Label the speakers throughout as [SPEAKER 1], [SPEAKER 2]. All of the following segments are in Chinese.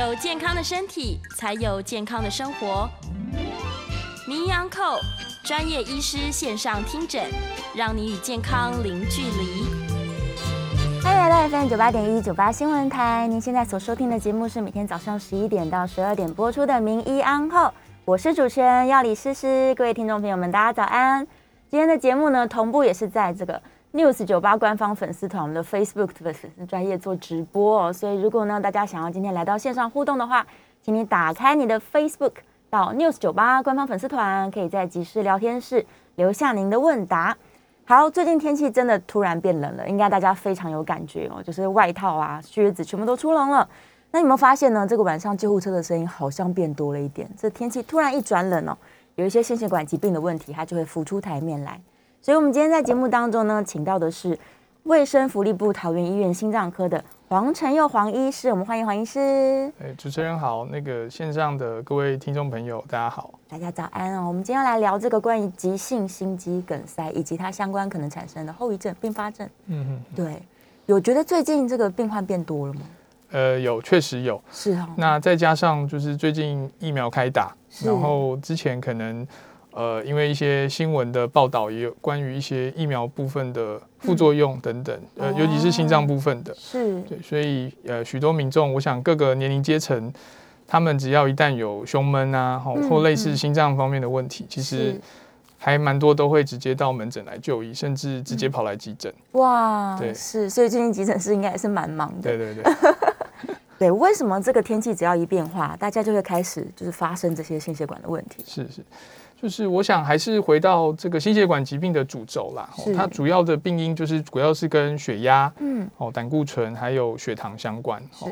[SPEAKER 1] 有健康的身体，才有健康的生活。名医 Uncle 专业医师线上听诊，让你与健康零距离。
[SPEAKER 2] 欢迎来到 FM 九八点一九八新闻台，您现在所收听的节目是每天早上十一点到十二点播出的名医 Uncle，我是主持人要李诗诗。各位听众朋友们，大家早安。今天的节目呢，同步也是在这个。News 酒吧官方粉丝团，我们的 Facebook 的粉丝专业做直播哦，所以如果呢大家想要今天来到线上互动的话，请你打开你的 Facebook 到 News 酒吧官方粉丝团，可以在即时聊天室留下您的问答。好，最近天气真的突然变冷了，应该大家非常有感觉哦，就是外套啊、靴子全部都出笼了。那有没有发现呢？这个晚上救护车的声音好像变多了一点。这天气突然一转冷哦，有一些心血管疾病的问题，它就会浮出台面来。所以，我们今天在节目当中呢，请到的是卫生福利部桃园医院心脏科的黄晨佑黄医师，我们欢迎黄医师。
[SPEAKER 3] 哎，主持人好，那个线上的各位听众朋友，大家好，
[SPEAKER 2] 大家早安哦。我们今天来聊这个关于急性心肌梗塞以及它相关可能产生的后遗症、并发症。嗯哼，对，有觉得最近这个病患变多了吗？
[SPEAKER 3] 呃，有，确实有。
[SPEAKER 2] 是哦。
[SPEAKER 3] 那再加上就是最近疫苗开打，然后之前可能。呃，因为一些新闻的报道也有关于一些疫苗部分的副作用等等，呃，尤其是心脏部分的，
[SPEAKER 2] 是
[SPEAKER 3] 对，所以呃，许多民众，我想各个年龄阶层，他们只要一旦有胸闷啊，或类似心脏方面的问题，其实还蛮多都会直接到门诊来就医，甚至直接跑来急诊。
[SPEAKER 2] 哇，对，是，所以最近急诊室应该也是蛮忙的。
[SPEAKER 3] 对对对，
[SPEAKER 2] 对，为什么这个天气只要一变化，大家就会开始就是发生这些心血管的问题？
[SPEAKER 3] 是是。就是我想还是回到这个心血管疾病的主轴啦，它主要的病因就是主要是跟血压、嗯，哦，胆固醇还有血糖相关。哦，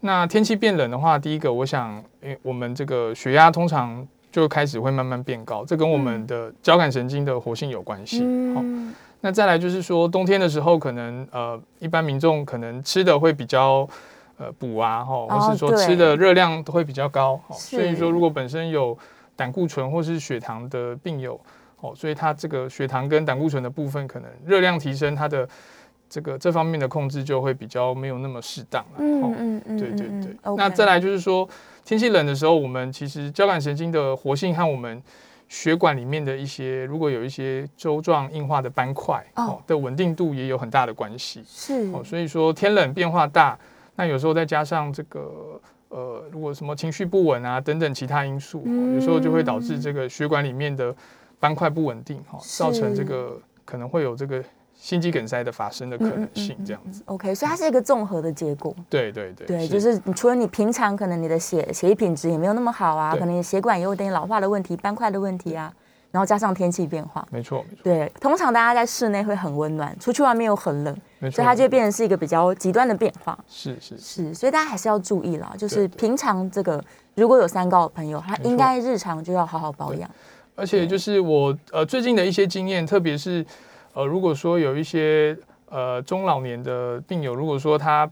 [SPEAKER 3] 那天气变冷的话，第一个我想，诶，我们这个血压通常就开始会慢慢变高，这跟我们的交感神经的活性有关系。嗯，那再来就是说，冬天的时候，可能呃，一般民众可能吃的会比较呃补啊，哈，或是说吃的热量都会比较高。所以说，如果本身有胆固醇或是血糖的病友，哦，所以它这个血糖跟胆固醇的部分，可能热量提升，它的这个这方面的控制就会比较没有那么适当了。嗯嗯嗯，对对对。那再来就是说，天气冷的时候，我们其实交感神经的活性和我们血管里面的一些，如果有一些周状硬化的斑块，哦的稳定度也有很大的关系。
[SPEAKER 2] 是哦，
[SPEAKER 3] 所以说天冷变化大，那有时候再加上这个。呃，如果什么情绪不稳啊，等等其他因素，有时候就会导致这个血管里面的斑块不稳定，哈，造成这个可能会有这个心肌梗塞的发生的可能性，这样子。
[SPEAKER 2] OK，所以它是一个综合的结果。
[SPEAKER 3] 对对对，
[SPEAKER 2] 对，就是除了你平常可能你的血血液品质也没有那么好啊，可能血管也有点老化的问题、斑块的问题啊。然后加上天气变化，
[SPEAKER 3] 没错，没错。
[SPEAKER 2] 对，通常大家在室内会很温暖，出去外面又很冷，所以它就变成是一个比较极端的变化。
[SPEAKER 3] 是是
[SPEAKER 2] 是，所以大家还是要注意啦。就是平常这个如果有三高的朋友，他应该日常就要好好保养。
[SPEAKER 3] 而且就是我呃最近的一些经验，特别是呃如果说有一些呃中老年的病友，如果说他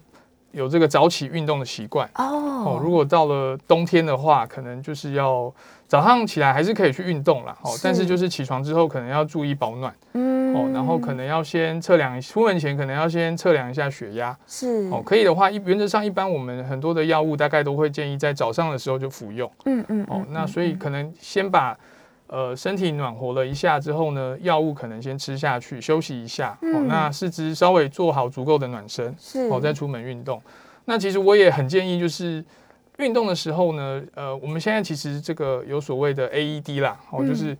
[SPEAKER 3] 有这个早起运动的习惯哦，如果到了冬天的话，可能就是要。早上起来还是可以去运动啦，哦，但是就是起床之后可能要注意保暖，嗯，哦，然后可能要先测量，出门前可能要先测量一下血压，
[SPEAKER 2] 是，
[SPEAKER 3] 哦，可以的话，一原则上一般我们很多的药物大概都会建议在早上的时候就服用，嗯嗯，哦，那所以可能先把呃身体暖和了一下之后呢，药物可能先吃下去休息一下，哦，那四肢稍微做好足够的暖身，
[SPEAKER 2] 是，
[SPEAKER 3] 哦，再出门运动。那其实我也很建议就是。运动的时候呢，呃，我们现在其实这个有所谓的 AED 啦，哦，就是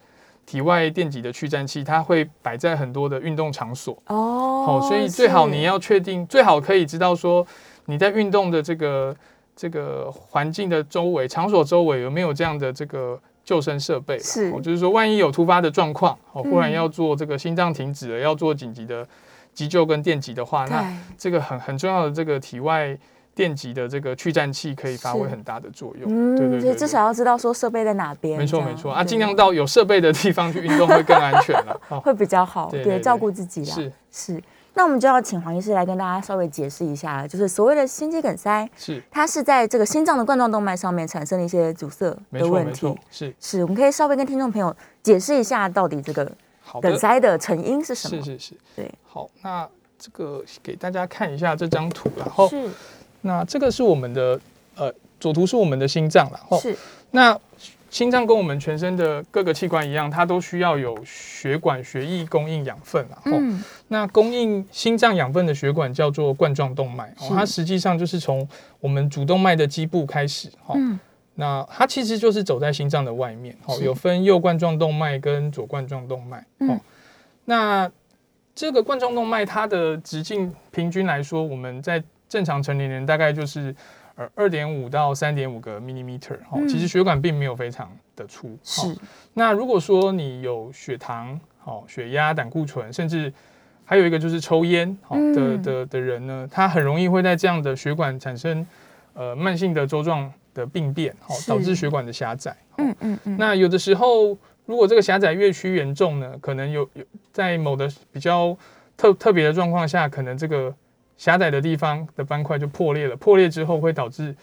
[SPEAKER 3] 体外电极的驱颤器，它会摆在很多的运动场所。哦，好，所以最好你要确定，最好可以知道说你在运动的这个这个环境的周围场所周围有没有这样的这个救生设备，
[SPEAKER 2] 是，
[SPEAKER 3] 就是说万一有突发的状况，哦，忽然要做这个心脏停止了，要做紧急的急救跟电击的话，那这个很很重要的这个体外。电极的这个去颤器可以发挥很大的作用，嗯，对对对，
[SPEAKER 2] 至少要知道说设备在哪边，
[SPEAKER 3] 没错没错。啊，尽量到有设备的地方去运动会更安全 了，
[SPEAKER 2] 会比较好，对，照顾自己啦，
[SPEAKER 3] 是。
[SPEAKER 2] 是。那我们就要请黄医师来跟大家稍微解释一下，就是所谓的心肌梗塞，
[SPEAKER 3] 是。
[SPEAKER 2] 它是在这个心脏的冠状动脉上面产生了一些阻塞的问题，
[SPEAKER 3] 是。
[SPEAKER 2] 是，我们可以稍微跟听众朋友解释一下到底这个梗塞的成因是什
[SPEAKER 3] 么？是是是，
[SPEAKER 2] 对，
[SPEAKER 3] 好，那这个给大家看一下这张图，然后是。那这个是我们的呃左图是我们的心脏了，
[SPEAKER 2] 哦，是。
[SPEAKER 3] 那心脏跟我们全身的各个器官一样，它都需要有血管、血液供应养分啊。嗯。那供应心脏养分的血管叫做冠状动脉，哦，它实际上就是从我们主动脉的基部开始，哈。嗯。那它其实就是走在心脏的外面，哦，有分右冠状动脉跟左冠状动脉，哦。那这个冠状动脉它的直径平均来说，我们在正常成年人大概就是。呃，二点五到三点五个 millimeter 哦，其实血管并没有非常的粗。
[SPEAKER 2] 是。
[SPEAKER 3] 那如果说你有血糖、好血压、胆固醇，甚至还有一个就是抽烟好的的的人呢，他很容易会在这样的血管产生呃慢性的粥状的病变，好导致血管的狭窄。嗯嗯嗯。那有的时候，如果这个狭窄越趋严重呢，可能有有在某的比较特特别的状况下，可能这个。狭窄的地方的斑块就破裂了，破裂之后会导致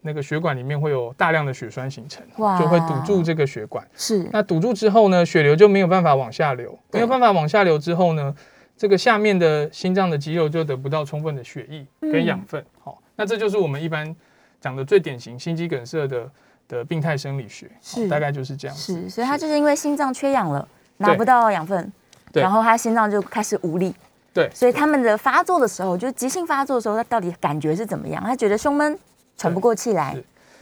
[SPEAKER 3] 那个血管里面会有大量的血栓形成，就会堵住这个血管。
[SPEAKER 2] 是，
[SPEAKER 3] 那堵住之后呢，血流就没有办法往下流，没有办法往下流之后呢，这个下面的心脏的肌肉就得不到充分的血液跟养分。好，那这就是我们一般讲的最典型心肌梗塞的的病态生理学，是大概就是这样。
[SPEAKER 2] 是，所以它就是因为心脏缺氧了，拿不到养分，然后他心脏就开始无力。
[SPEAKER 3] 对，
[SPEAKER 2] 所以他们的发作的时候，就是急性发作的时候，他到底感觉是怎么样？他觉得胸闷，喘不过气来。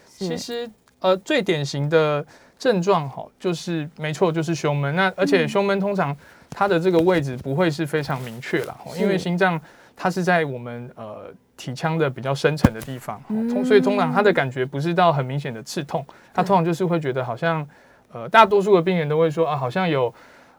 [SPEAKER 3] 其实，呃，最典型的症状哈，就是没错，就是胸闷。那而且胸闷通常它的这个位置不会是非常明确了，因为心脏它是在我们呃体腔的比较深层的地方，通所以通常它的感觉不是到很明显的刺痛，它通常就是会觉得好像呃大多数的病人都会说啊，好像有。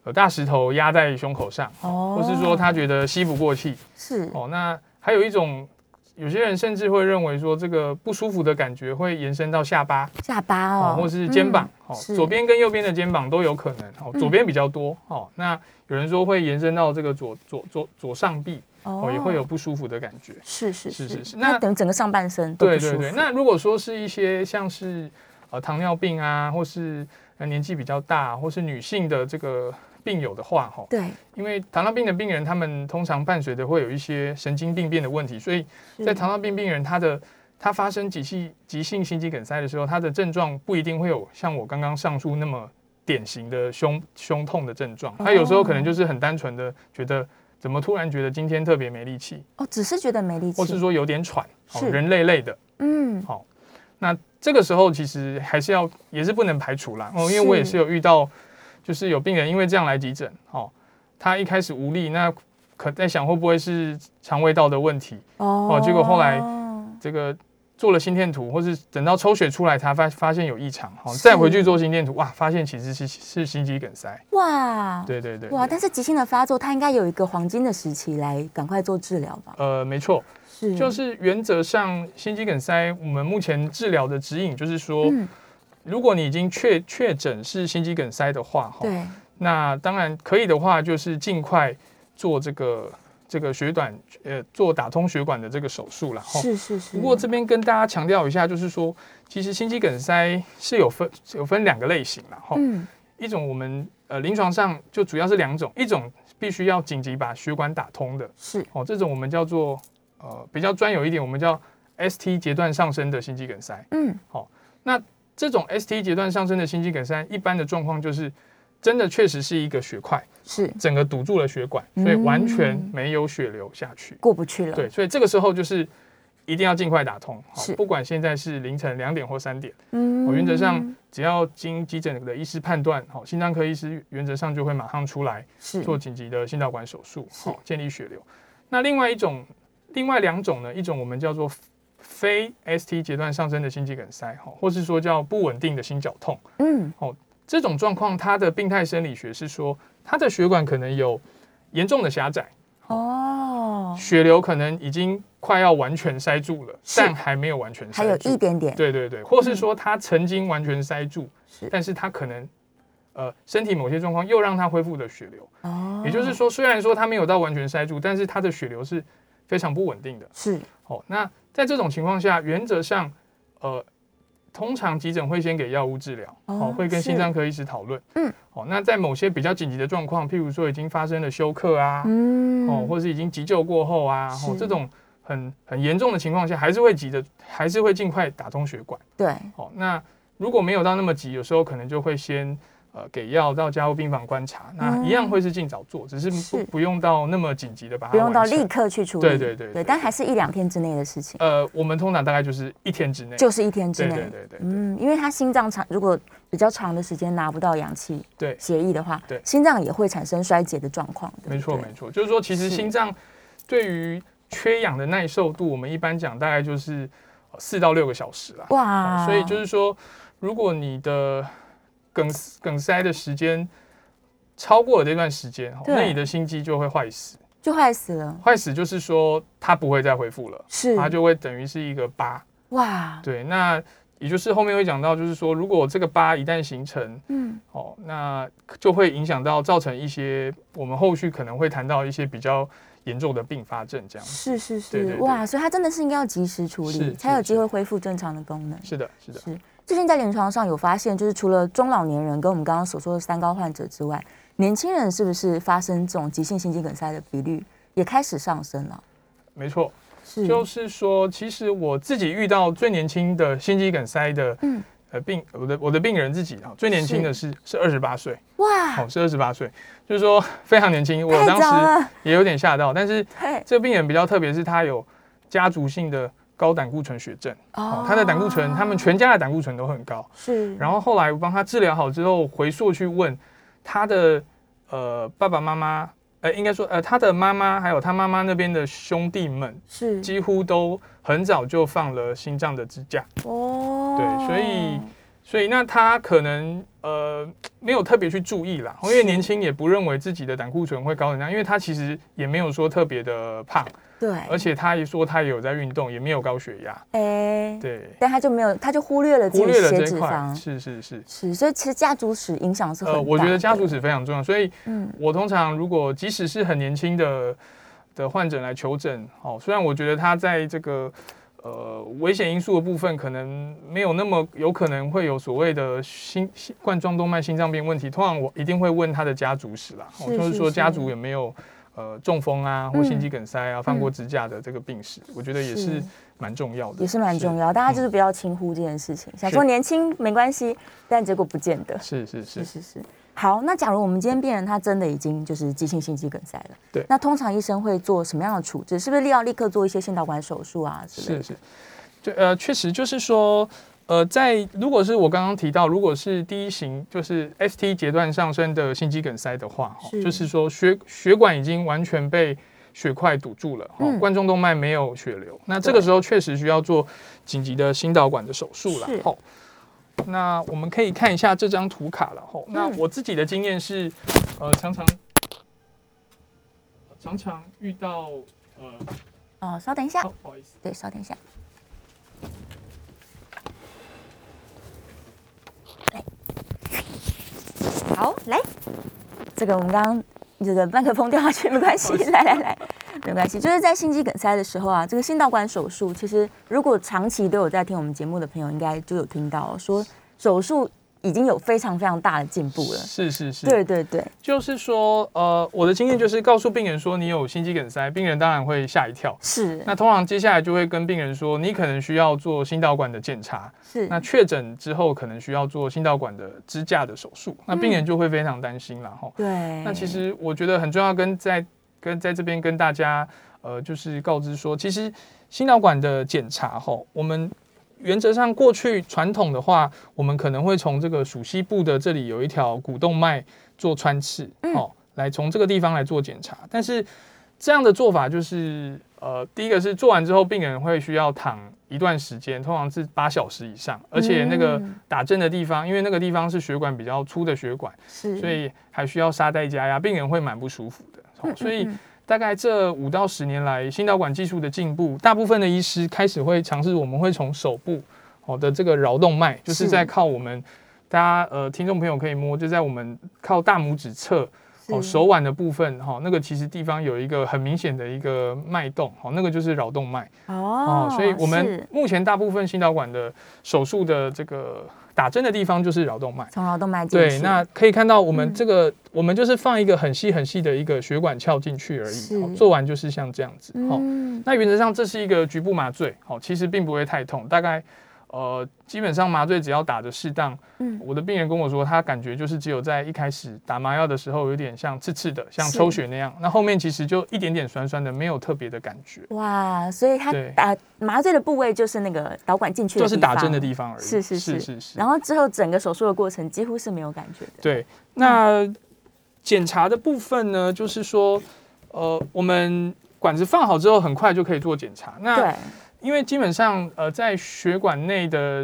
[SPEAKER 3] 有大石头压在胸口上，或是说他觉得吸不过气，
[SPEAKER 2] 是
[SPEAKER 3] 哦。那还有一种，有些人甚至会认为说，这个不舒服的感觉会延伸到下巴，
[SPEAKER 2] 下巴哦，
[SPEAKER 3] 或是肩膀，哦，左边跟右边的肩膀都有可能，哦，左边比较多，哦。那有人说会延伸到这个左左左左上臂，哦，也会有不舒服的感觉，
[SPEAKER 2] 是是是是是。那等整个上半身
[SPEAKER 3] 对对对。那如果说是一些像是呃糖尿病啊，或是年纪比较大，或是女性的这个。病友的话，哈，
[SPEAKER 2] 对，
[SPEAKER 3] 因为糖尿病的病人，他们通常伴随的会有一些神经病变的问题，所以在糖尿病病人，他的他发生急性急性心肌梗塞的时候，他的症状不一定会有像我刚刚上述那么典型的胸胸痛的症状，他有时候可能就是很单纯的觉得怎么突然觉得今天特别没力气，
[SPEAKER 2] 哦，只是觉得没力气，
[SPEAKER 3] 或是说有点喘，人累累的，嗯，好，那这个时候其实还是要也是不能排除啦，哦，因为我也是有遇到。就是有病人因为这样来急诊，哦，他一开始无力，那可在想会不会是肠胃道的问题，哦，结果后来这个做了心电图，或是等到抽血出来，他发发现有异常，好，再回去做心电图，哇，发现其实是是心肌梗塞，哇，对对对，
[SPEAKER 2] 哇，但是急性的发作，他应该有一个黄金的时期来赶快做治疗吧？
[SPEAKER 3] 呃，没错，是，就是原则上心肌梗塞，我们目前治疗的指引就是说。如果你已经确确诊是心肌梗塞的话，哈，
[SPEAKER 2] 对，
[SPEAKER 3] 那当然可以的话，就是尽快做这个这个血管呃做打通血管的这个手术了，
[SPEAKER 2] 哈。是是是。
[SPEAKER 3] 不过这边跟大家强调一下，就是说，其实心肌梗塞是有分有分两个类型了，哈。嗯。一种我们呃临床上就主要是两种，一种必须要紧急把血管打通的，
[SPEAKER 2] 是
[SPEAKER 3] 哦，这种我们叫做呃比较专有一点，我们叫 ST 阶段上升的心肌梗塞。嗯。好，那。这种 ST 阶段上升的心肌梗塞，一般的状况就是真的确实是一个血块，
[SPEAKER 2] 是
[SPEAKER 3] 整个堵住了血管，所以完全没有血流下去，
[SPEAKER 2] 过不去了。
[SPEAKER 3] 对，所以这个时候就是一定要尽快打通。好，不管现在是凌晨两点或三点，嗯，我原则上只要经急诊的医师判断，好，心脏科医师原则上就会马上出来做紧急的心导管手术，好，建立血流。那另外一种，另外两种呢，一种我们叫做。非 ST 阶段上升的心肌梗塞，哈，或是说叫不稳定的心绞痛，嗯，哦，这种状况它的病态生理学是说，它的血管可能有严重的狭窄，哦，血流可能已经快要完全塞住了，但还没有完全，
[SPEAKER 2] 还有一点点，
[SPEAKER 3] 对对对，或是说它曾经完全塞住，但是它可能呃身体某些状况又让它恢复了血流，哦，也就是说，虽然说它没有到完全塞住，但是它的血流是非常不稳定的，
[SPEAKER 2] 是，
[SPEAKER 3] 哦，那。在这种情况下，原则上，呃，通常急诊会先给药物治疗，哦，会跟心脏科医师讨论，嗯，哦，那在某些比较紧急的状况，譬如说已经发生了休克啊，嗯，哦，或是已经急救过后啊，哦，这种很很严重的情况下，还是会急着，还是会尽快打通血管。
[SPEAKER 2] 对，
[SPEAKER 3] 哦，那如果没有到那么急，有时候可能就会先。呃，给药到加护病房观察，那一样会是尽早做，只是不不用到那么紧急的把它
[SPEAKER 2] 不用到立刻去处理，
[SPEAKER 3] 对对对
[SPEAKER 2] 对，但还是一两天之内的事情。
[SPEAKER 3] 呃，我们通常大概就是一天之内，
[SPEAKER 2] 就是一天之内，
[SPEAKER 3] 对对对，
[SPEAKER 2] 嗯，因为他心脏长，如果比较长的时间拿不到氧气，
[SPEAKER 3] 对。
[SPEAKER 2] 协议的话，
[SPEAKER 3] 对，
[SPEAKER 2] 心脏也会产生衰竭的状况。
[SPEAKER 3] 没错没错，就是说其实心脏对于缺氧的耐受度，我们一般讲大概就是四到六个小时啦。哇，所以就是说，如果你的梗梗塞的时间超过了这段时间，那你的心肌就会坏死，
[SPEAKER 2] 就坏死了。
[SPEAKER 3] 坏死就是说它不会再恢复了，
[SPEAKER 2] 是。
[SPEAKER 3] 它就会等于是一个疤。哇，对，那也就是后面会讲到，就是说如果这个疤一旦形成，嗯，哦，那就会影响到造成一些我们后续可能会谈到一些比较严重的并发症，这样
[SPEAKER 2] 是是是，哇，所以它真的是应该要及时处理，才有机会恢复正常的功能。
[SPEAKER 3] 是的，是的，是。
[SPEAKER 2] 最近在临床上有发现，就是除了中老年人跟我们刚刚所说的三高患者之外，年轻人是不是发生这种急性心肌梗塞的比率也开始上升了？
[SPEAKER 3] 没错，是。就是说，其实我自己遇到最年轻的心肌梗塞的，嗯，呃病，我的我的病人自己啊，最年轻的是。是二十八岁，哇，哦是二十八岁，就是说非常年轻，我当时也有点吓到，但是这个病人比较特别，是他有家族性的。高胆固醇血症，哦，他的胆固醇，他们全家的胆固醇都很高，
[SPEAKER 2] 是。
[SPEAKER 3] 然后后来我帮他治疗好之后，回溯去问他的呃爸爸妈妈，呃，应该说呃他的妈妈还有他妈妈那边的兄弟们，
[SPEAKER 2] 是。
[SPEAKER 3] 几乎都很早就放了心脏的支架，哦，对，所以所以那他可能呃没有特别去注意啦，因为年轻也不认为自己的胆固醇会高成这样，因为他其实也没有说特别的胖。
[SPEAKER 2] 对，
[SPEAKER 3] 而且他一说他也有在运动，也没有高血压，哎，对，
[SPEAKER 2] 但他就没有，他就忽略了忽略了这一块，
[SPEAKER 3] 是是是。
[SPEAKER 2] 是，所以其实家族史影响是很大。
[SPEAKER 3] 我觉得家族史非常重要，所以，嗯，我通常如果即使是很年轻的的患者来求诊，哦，虽然我觉得他在这个呃危险因素的部分可能没有那么有可能会有所谓的心冠状动脉心脏病问题，通常我一定会问他的家族史啦，就是说家族有没有。呃，中风啊，或心肌梗塞啊，放过支架的这个病史，我觉得也是蛮重要的，
[SPEAKER 2] 也是蛮重要。大家就是不要轻忽这件事情，想说年轻没关系，但结果不见得。
[SPEAKER 3] 是是是
[SPEAKER 2] 是是。好，那假如我们今天病人他真的已经就是急性心肌梗塞了，
[SPEAKER 3] 对，
[SPEAKER 2] 那通常医生会做什么样的处置？是不是立要立刻做一些心导管手术啊？
[SPEAKER 3] 是是，就呃，确实就是说。呃，在如果是我刚刚提到，如果是第一型，就是 ST 阶段上升的心肌梗塞的话，就是说血血管已经完全被血块堵住了，冠状动脉没有血流，那这个时候确实需要做紧急的心导管的手术了。吼，那我们可以看一下这张图卡了。吼，那我自己的经验是，呃，常常常常遇到，呃，
[SPEAKER 2] 哦，稍等一下，
[SPEAKER 3] 不好意思，
[SPEAKER 2] 对，稍等一下。好，来，这个我们刚刚这个麦克风掉下去没关系，来来来，没关系。就是在心肌梗塞的时候啊，这个心导管手术，其实如果长期都有在听我们节目的朋友，应该就有听到说手术。已经有非常非常大的进步了。
[SPEAKER 3] 是是是，
[SPEAKER 2] 对对对，
[SPEAKER 3] 就是说，呃，我的经验就是告诉病人说你有心肌梗塞，病人当然会吓一跳。
[SPEAKER 2] 是。
[SPEAKER 3] 那通常接下来就会跟病人说，你可能需要做心导管的检查。
[SPEAKER 2] 是。
[SPEAKER 3] 那确诊之后，可能需要做心导管的支架的手术。那病人就会非常担心了哈。
[SPEAKER 2] 对。
[SPEAKER 3] 那其实我觉得很重要，跟在跟在这边跟大家，呃，就是告知说，其实心导管的检查哈，我们。原则上，过去传统的话，我们可能会从这个属膝部的这里有一条股动脉做穿刺，哦，来从这个地方来做检查。但是这样的做法就是，呃，第一个是做完之后，病人会需要躺一段时间，通常是八小时以上，而且那个打针的地方，因为那个地方是血管比较粗的血管，
[SPEAKER 2] 是，
[SPEAKER 3] 所以还需要沙袋加压，病人会蛮不舒服的。所以。大概这五到十年来，心导管技术的进步，大部分的医师开始会尝试，我们会从手部哦的这个桡动脉，就是在靠我们大家呃听众朋友可以摸，就在我们靠大拇指侧哦手腕的部分哈，那个其实地方有一个很明显的一个脉动，哦，那个就是桡动脉。哦，所以我们目前大部分心导管的手术的这个打针的地方就是桡动脉，
[SPEAKER 2] 从桡动脉进去。
[SPEAKER 3] 对，那可以看到我们这个，我们就是放一个很细很细的一个血管鞘进去而已，做完就是像这样子。好，那原则上这是一个局部麻醉，好，其实并不会太痛，大概。呃，基本上麻醉只要打的适当，嗯，我的病人跟我说，他感觉就是只有在一开始打麻药的时候有点像刺刺的，像抽血那样，那后面其实就一点点酸酸的，没有特别的感觉。
[SPEAKER 2] 哇，所以他打麻醉的部位就是那个导管进去，
[SPEAKER 3] 就是打针的地方而已。
[SPEAKER 2] 是是是是是。然后之后整个手术的过程几乎是没有感觉的。
[SPEAKER 3] 对，那检查的部分呢，就是说，呃，我们管子放好之后，很快就可以做检查。那因为基本上，呃，在血管内的，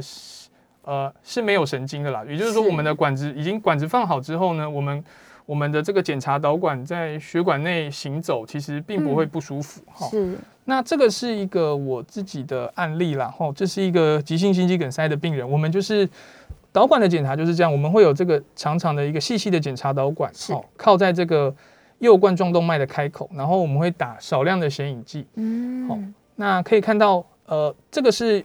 [SPEAKER 3] 呃，是没有神经的啦。也就是说，我们的管子已经管子放好之后呢，我们我们的这个检查导管在血管内行走，其实并不会不舒服。
[SPEAKER 2] 哈，是。
[SPEAKER 3] 那这个是一个我自己的案例啦。哈，这是一个急性心肌梗塞的病人。我们就是导管的检查就是这样，我们会有这个长长的一个细细的检查导管，好，靠在这个右冠状动脉的开口，然后我们会打少量的显影剂。嗯，好。那可以看到，呃，这个是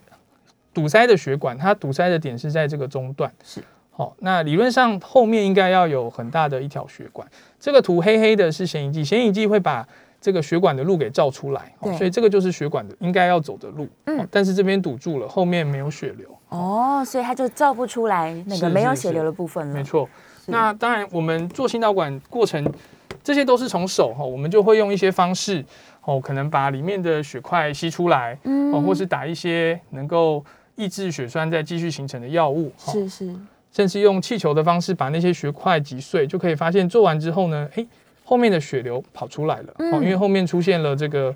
[SPEAKER 3] 堵塞的血管，它堵塞的点是在这个中段。
[SPEAKER 2] 是，
[SPEAKER 3] 好，那理论上后面应该要有很大的一条血管。这个图黑黑的是显影剂，显影剂会把这个血管的路给照出来，所以这个就是血管的应该要走的路。嗯，但是这边堵住了，后面没有血流。
[SPEAKER 2] 哦，所以它就照不出来那个没有血流的部分了。
[SPEAKER 3] 没错。那当然，我们做心导管过程，这些都是从手哈，我们就会用一些方式。哦，可能把里面的血块吸出来，哦，或是打一些能够抑制血栓再继续形成的药物，
[SPEAKER 2] 是是，
[SPEAKER 3] 甚至用气球的方式把那些血块击碎，就可以发现做完之后呢，哎，后面的血流跑出来了，哦，因为后面出现了这个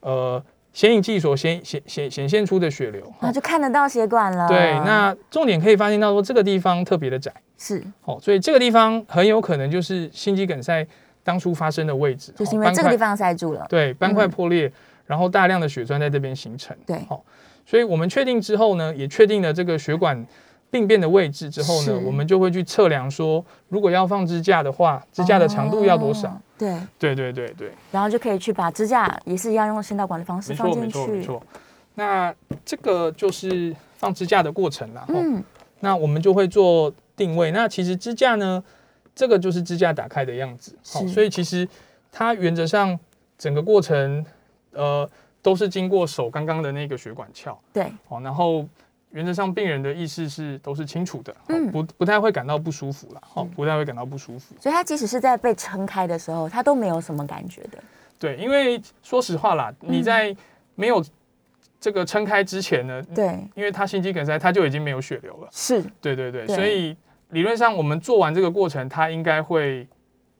[SPEAKER 3] 呃显影剂所显显显显现出的血流，
[SPEAKER 2] 那就看得到血管了。
[SPEAKER 3] 对，那重点可以发现到说这个地方特别的窄，
[SPEAKER 2] 是，
[SPEAKER 3] 哦，所以这个地方很有可能就是心肌梗塞。当初发生的位置，
[SPEAKER 2] 就是因为这个地方塞住了，
[SPEAKER 3] 对，斑块破裂，然后大量的血栓在这边形成，
[SPEAKER 2] 对，
[SPEAKER 3] 好，所以我们确定之后呢，也确定了这个血管病变的位置之后呢，我们就会去测量说，如果要放支架的话，支架的长度要多少？
[SPEAKER 2] 对，
[SPEAKER 3] 对对对对，
[SPEAKER 2] 然后就可以去把支架也是一样用心导管的方式放进去，
[SPEAKER 3] 没错没错。那这个就是放支架的过程了，嗯，那我们就会做定位。那其实支架呢？这个就是支架打开的样子，好，所以其实它原则上整个过程，呃，都是经过手刚刚的那个血管鞘，
[SPEAKER 2] 对，
[SPEAKER 3] 好，然后原则上病人的意识是都是清楚的，嗯，不不太会感到不舒服了，好，不太会感到不舒服，
[SPEAKER 2] 所以他即使是在被撑开的时候，他都没有什么感觉的，
[SPEAKER 3] 对，因为说实话啦，你在没有这个撑开之前呢，
[SPEAKER 2] 对，
[SPEAKER 3] 因为他心肌梗塞，他就已经没有血流了，
[SPEAKER 2] 是，
[SPEAKER 3] 对对对，所以。理论上，我们做完这个过程，它应该会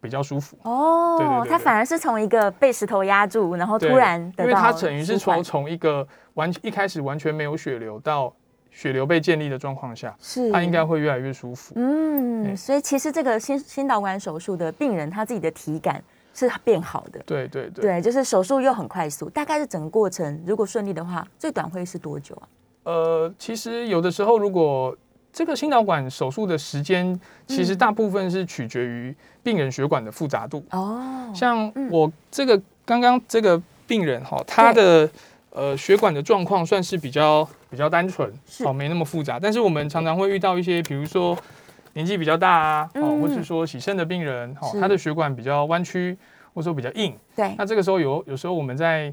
[SPEAKER 3] 比较舒服
[SPEAKER 2] 哦。
[SPEAKER 3] 对对对，
[SPEAKER 2] 它反而是从一个被石头压住，然后突然
[SPEAKER 3] 因为它等于是从从一个完一开始完全没有血流到血流被建立的状况下，
[SPEAKER 2] 是
[SPEAKER 3] 它应该会越来越舒服。
[SPEAKER 2] 嗯，所以其实这个心心导管手术的病人他自己的体感是变好的。
[SPEAKER 3] 对对对，
[SPEAKER 2] 对，就是手术又很快速，大概是整个过程如果顺利的话，最短会是多久啊？
[SPEAKER 3] 呃，其实有的时候如果这个心导管手术的时间，其实大部分是取决于病人血管的复杂度。哦，像我这个刚刚这个病人哈，他的呃血管的状况算是比较比较单纯，哦，没那么复杂。但是我们常常会遇到一些，比如说年纪比较大啊，哦，或是说洗肾的病人，哦，他的血管比较弯曲，或者说比较硬。
[SPEAKER 2] 对，
[SPEAKER 3] 那这个时候有有时候我们在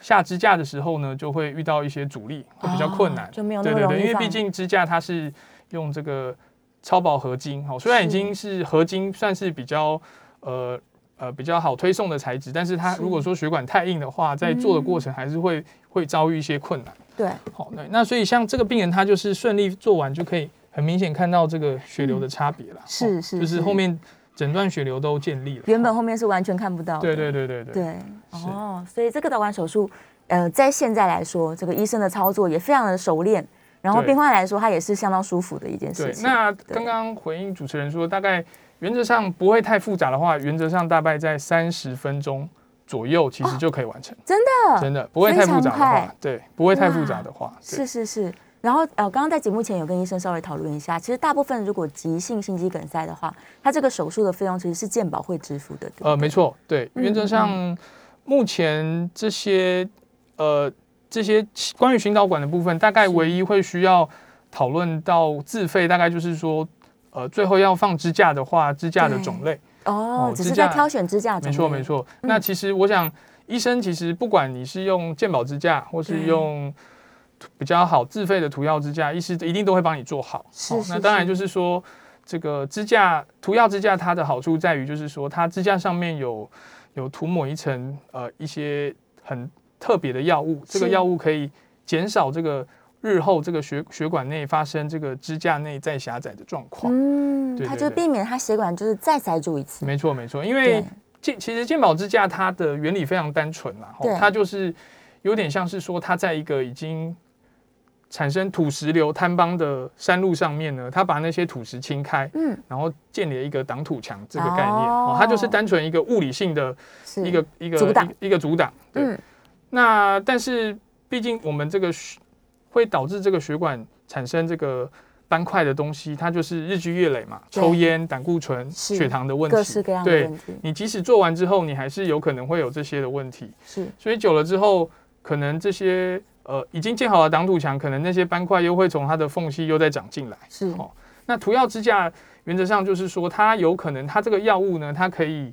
[SPEAKER 3] 下支架的时候呢，就会遇到一些阻力，会比较困难，
[SPEAKER 2] 就没有那么容易。
[SPEAKER 3] 因为毕竟支架它是用这个超薄合金，哦，虽然已经是合金，算是比较呃呃比较好推送的材质，但是它如果说血管太硬的话，在做的过程还是会会遭遇一些困难。
[SPEAKER 2] 对，
[SPEAKER 3] 好，那那所以像这个病人，他就是顺利做完就可以很明显看到这个血流的差别了。
[SPEAKER 2] 是是，
[SPEAKER 3] 就是后面。整段血流都建立了，
[SPEAKER 2] 原本后面是完全看不到。
[SPEAKER 3] 对对对对对。
[SPEAKER 2] 对哦，所以这个导管手术，呃，在现在来说，这个医生的操作也非常的熟练，然后病患来说，他也是相当舒服的一件事情。
[SPEAKER 3] 那刚刚回应主持人说，大概原则上不会太复杂的话，原则上大概在三十分钟左右，其实就可以完成。
[SPEAKER 2] 真的？
[SPEAKER 3] 真的不会太复杂的话，对，不会太复杂的话，
[SPEAKER 2] 是是是。然后呃，刚刚在节目前有跟医生稍微讨论一下，其实大部分如果急性心肌梗塞的话，它这个手术的费用其实是健保会支付的。
[SPEAKER 3] 呃，没错，对，原则上目前这些呃这些关于心导管的部分，大概唯一会需要讨论到自费，大概就是说，呃，最后要放支架的话，支架的种类
[SPEAKER 2] 哦，只是在挑选支架。
[SPEAKER 3] 没错没错。那其实我想，医生其实不管你是用健保支架，或是用比较好自费的涂药支架，医师一定都会帮你做好。
[SPEAKER 2] 是。
[SPEAKER 3] 那当然就是说，这个支架涂药支架它的好处在于，就是说它支架上面有有涂抹一层呃一些很特别的药物，这个药物可以减少这个。日后这个血血管内发生这个支架内再狭窄的状况，
[SPEAKER 2] 嗯，它就避免它血管就是再塞住一次。
[SPEAKER 3] 没错没错，因为健其实健保支架它的原理非常单纯嘛，它就是有点像是说它在一个已经产生土石流坍邦的山路上面呢，他把那些土石清开，嗯，然后建立了一个挡土墙这个概念，哦，它就是单纯一个物理性的一个一个
[SPEAKER 2] 阻挡。
[SPEAKER 3] 一个阻挡，对。那但是毕竟我们这个。会导致这个血管产生这个斑块的东西，它就是日积月累嘛，抽烟、胆固醇、血糖的问题，
[SPEAKER 2] 各式各样的问题。
[SPEAKER 3] 你即使做完之后，你还是有可能会有这些的问题。
[SPEAKER 2] 是，
[SPEAKER 3] 所以久了之后，可能这些呃已经建好了挡土墙，可能那些斑块又会从它的缝隙又再长进来。
[SPEAKER 2] 是哦，
[SPEAKER 3] 那涂药支架原则上就是说，它有可能它这个药物呢，它可以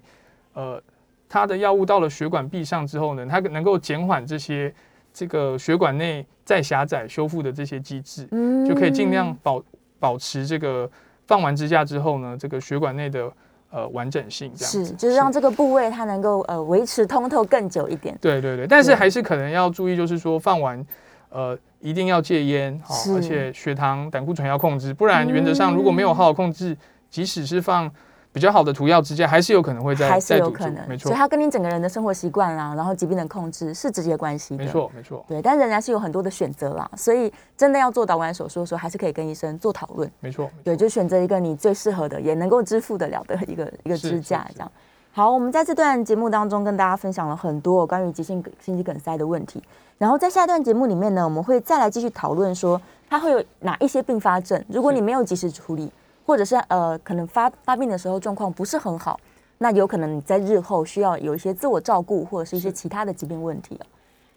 [SPEAKER 3] 呃，它的药物到了血管壁上之后呢，它能够减缓这些。这个血管内再狭窄修复的这些机制，就可以尽量保保持这个放完支架之后呢，这个血管内的呃完整性，这样
[SPEAKER 2] 是就是让这个部位它能够呃维持通透更久一点。
[SPEAKER 3] 对对对，但是还是可能要注意，就是说放完呃一定要戒烟，好，而且血糖、胆固醇要控制，不然原则上如果没有好好控制，即使是放。比较好的涂药支架还是有可能会在
[SPEAKER 2] 还是有可能，
[SPEAKER 3] 没错，
[SPEAKER 2] 所以它跟你整个人的生活习惯啦，然后疾病的控制是直接关系的，
[SPEAKER 3] 没错没错。
[SPEAKER 2] 对，但仍然是有很多的选择啦，所以真的要做导管手术的时候，还是可以跟医生做讨论，
[SPEAKER 3] 没错。
[SPEAKER 2] 对，就选择一个你最适合的，也能够支付得了的一个一个支架，这样。好，我们在这段节目当中跟大家分享了很多关于急性心肌梗塞的问题，然后在下一段节目里面呢，我们会再来继续讨论说它会有哪一些并发症，如果你没有及时处理。或者是呃，可能发发病的时候状况不是很好，那有可能你在日后需要有一些自我照顾，或者是一些其他的疾病问题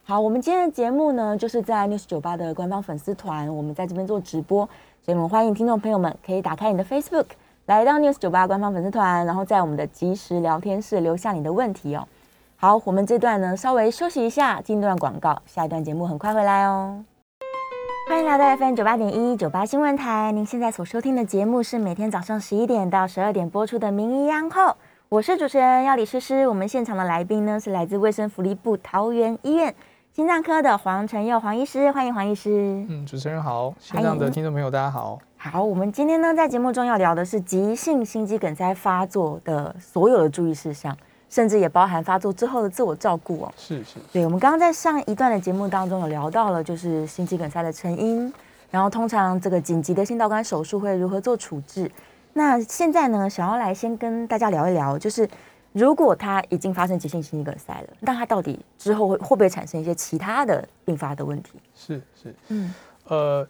[SPEAKER 2] 好，我们今天的节目呢，就是在 News 九八的官方粉丝团，我们在这边做直播，所以我们欢迎听众朋友们可以打开你的 Facebook，来到 News 九八官方粉丝团，然后在我们的即时聊天室留下你的问题哦。好，我们这段呢稍微休息一下，进一段广告，下一段节目很快回来哦。欢迎来到 FM 九八点一九八新闻台。您现在所收听的节目是每天早上十一点到十二点播出的《名医央后》，我是主持人要李诗诗。我们现场的来宾呢是来自卫生福利部桃园医院心脏科的黄成佑黄医师，欢迎黄医师。
[SPEAKER 3] 嗯，主持人好，现场的听众朋友大家好。
[SPEAKER 2] 好，我们今天呢在节目中要聊的是急性心肌梗塞发作的所有的注意事项。甚至也包含发作之后的自我照顾哦。
[SPEAKER 3] 是是，
[SPEAKER 2] 对，我们刚刚在上一段的节目当中有聊到了，就是心肌梗塞的成因，然后通常这个紧急的心导管手术会如何做处置。那现在呢，想要来先跟大家聊一聊，就是如果他已经发生急性心肌梗塞了，那他到底之后会会不会产生一些其他的并发的问题？
[SPEAKER 3] 是是，嗯，呃，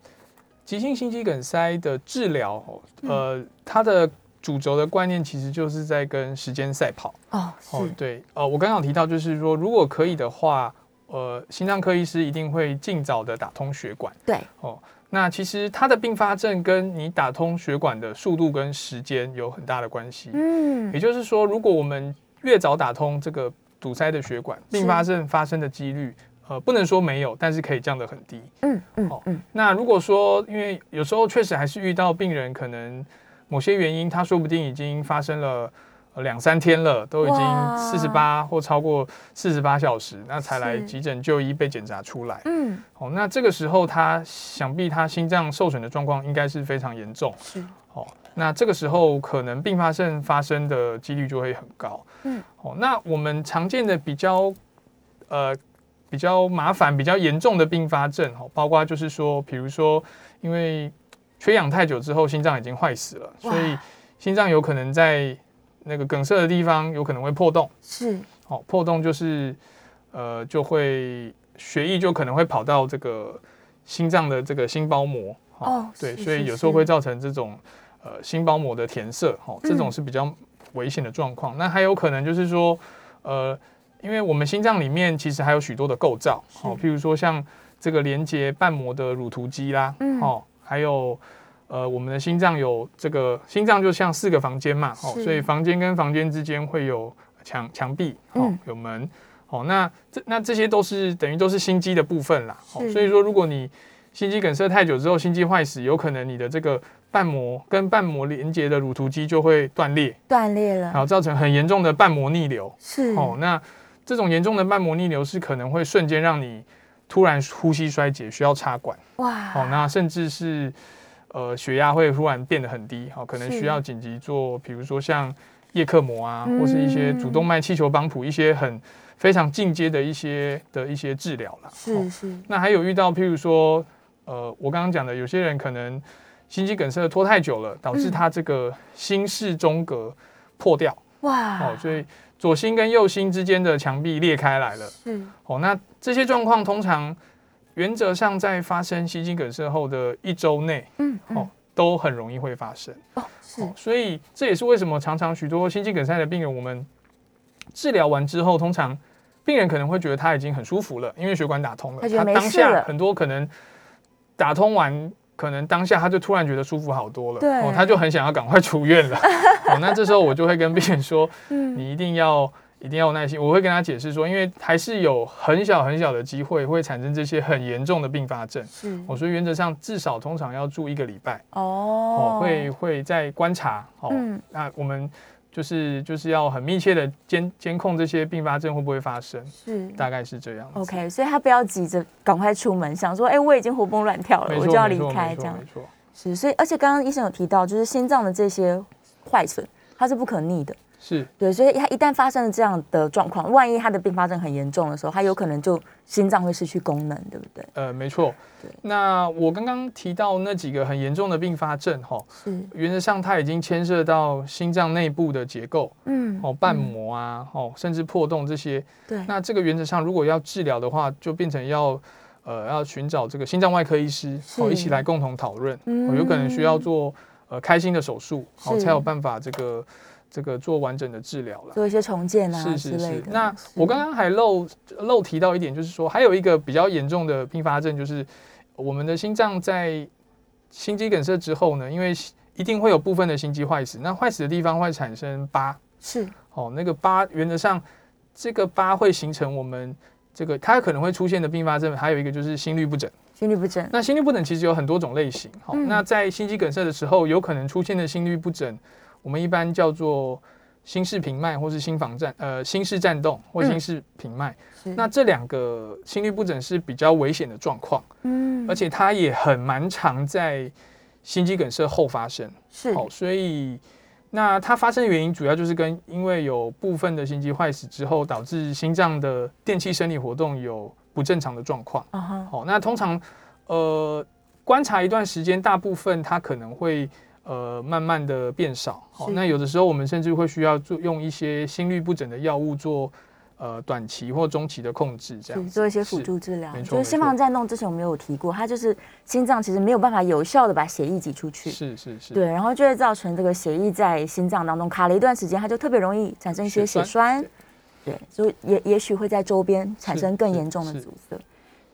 [SPEAKER 3] 急性心肌梗塞的治疗，呃，它的。主轴的观念其实就是在跟时间赛跑
[SPEAKER 2] 哦，是
[SPEAKER 3] 对，呃，我刚刚提到就是说，如果可以的话，呃，心脏科医师一定会尽早的打通血管。
[SPEAKER 2] 对，
[SPEAKER 3] 哦，那其实它的并发症跟你打通血管的速度跟时间有很大的关系。嗯，也就是说，如果我们越早打通这个堵塞的血管，并发症发生的几率，呃，不能说没有，但是可以降得很低。嗯嗯，哦，嗯，那如果说，因为有时候确实还是遇到病人可能。某些原因，他说不定已经发生了两三天了，都已经四十八或超过四十八小时，那才来急诊就医被检查出来。嗯，哦，那这个时候他想必他心脏受损的状况应该是非常严重。
[SPEAKER 2] 是，
[SPEAKER 3] 哦，那这个时候可能并发症发生的几率就会很高。嗯，哦，那我们常见的比较呃比较麻烦、比较严重的并发症，哦，包括就是说，比如说因为。缺氧太久之后，心脏已经坏死了，所以心脏有可能在那个梗塞的地方有可能会破洞。
[SPEAKER 2] 是，
[SPEAKER 3] 哦，破洞就是呃，就会血液就可能会跑到这个心脏的这个心包膜。
[SPEAKER 2] 哦，
[SPEAKER 3] 对，所以有时候会造成这种呃心包膜的填塞。哦，这种是比较危险的状况。那还有可能就是说，呃，因为我们心脏里面其实还有许多的构造，哦，譬如说像这个连接瓣膜的乳突肌啦，哦。还有呃我们的心脏有这个心脏就像四个房间嘛，哦，所以房间跟房间之间会有墙墙壁，哦，有门，哦，那这那这些都是等于都是心肌的部分啦，哦，所以说如果你心肌梗塞太久之后，心肌坏死，有可能你的这个瓣膜跟瓣膜连接的乳突肌就会断裂，
[SPEAKER 2] 断裂了，
[SPEAKER 3] 然后造成很严重的瓣膜逆流，
[SPEAKER 2] 是。
[SPEAKER 3] 哦，那。这种严重的瓣膜逆流是可能会瞬间让你突然呼吸衰竭，需要插管。哇！好，那甚至是呃血压会突然变得很低，好，可能需要紧急做，比如说像叶克膜啊，或是一些主动脉气球帮谱，一些很非常进阶的一些的一些治疗了。
[SPEAKER 2] 是是。
[SPEAKER 3] 那还有遇到譬如说，呃，我刚刚讲的，有些人可能心肌梗塞拖太久了，导致他这个心室中隔破掉。哇！哦，所以。左心跟右心之间的墙壁裂开来了，嗯哦。那这些状况通常原则上在发生心肌梗塞后的一周内，嗯，哦，都很容易会发生哦。是，所以这也是为什么常常许多心肌梗塞的病人，我们治疗完之后，通常病人可能会觉得他已经很舒服了，因为血管打通了，
[SPEAKER 2] 他
[SPEAKER 3] 当下很多可能打通完。可能当下他就突然觉得舒服好多了，
[SPEAKER 2] 哦，
[SPEAKER 3] 他就很想要赶快出院了。哦，那这时候我就会跟病人说，嗯，你一定要一定要有耐心。我会跟他解释说，因为还是有很小很小的机会会产生这些很严重的并发症。是，我说原则上至少通常要住一个礼拜。哦，会会在观察。哦，那我们。就是就是要很密切的监监控这些并发症会不会发生，是大概是这样。
[SPEAKER 2] OK，所以他不要急着赶快出门，想说，哎，我已经活蹦乱跳了，我就要离开这样。
[SPEAKER 3] 没错，
[SPEAKER 2] 是。所以，而且刚刚医生有提到，就是心脏的这些坏损，它是不可逆的。
[SPEAKER 3] 是
[SPEAKER 2] 对，所以他一旦发生了这样的状况，万一他的并发症很严重的时候，他有可能就心脏会失去功能，对不对？
[SPEAKER 3] 呃，没错。对，那我刚刚提到那几个很严重的并发症，哈，是原则上它已经牵涉到心脏内部的结构，嗯，哦，瓣膜啊，哦，甚至破洞这些。对，那这个原则上如果要治疗的话，就变成要呃要寻找这个心脏外科医师，哦，一起来共同讨论，嗯，有可能需要做呃开心的手术，好才有办法这个。这个做完整的治疗了，
[SPEAKER 2] 做一些重建啊之类的。
[SPEAKER 3] 那我刚刚还漏漏提到一点，就是说还有一个比较严重的并发症，就是我们的心脏在心肌梗塞之后呢，因为一定会有部分的心肌坏死，那坏死的地方会产生疤，
[SPEAKER 2] 是
[SPEAKER 3] 哦，那个疤原则上这个疤会形成我们这个它可能会出现的并发症，还有一个就是心律不整。
[SPEAKER 2] 心律不整，
[SPEAKER 3] 那心律不整其实有很多种类型，好，那在心肌梗塞的时候有可能出现的心律不整。我们一般叫做心室平脉，或是心房颤，呃，心室颤动或心室平脉。那这两个心律不整是比较危险的状况，嗯，而且它也很蛮常在心肌梗塞后发生。
[SPEAKER 2] 是，好，
[SPEAKER 3] 所以那它发生的原因主要就是跟因为有部分的心肌坏死之后，导致心脏的电气生理活动有不正常的状况。好，那通常呃观察一段时间，大部分它可能会。呃，慢慢的变少。好，那有的时候我们甚至会需要做用一些心律不整的药物做呃短期或中期的控制，这样
[SPEAKER 2] 做一些辅助治疗。
[SPEAKER 3] 没错，
[SPEAKER 2] 就是心房颤动之前我们有提过，它就是心脏其实没有办法有效的把血液挤出去。
[SPEAKER 3] 是是是。
[SPEAKER 2] 对，然后就会造成这个血液在心脏当中卡了一段时间，它就特别容易产生一些血栓。对，所以也也许会在周边产生更严重的阻塞。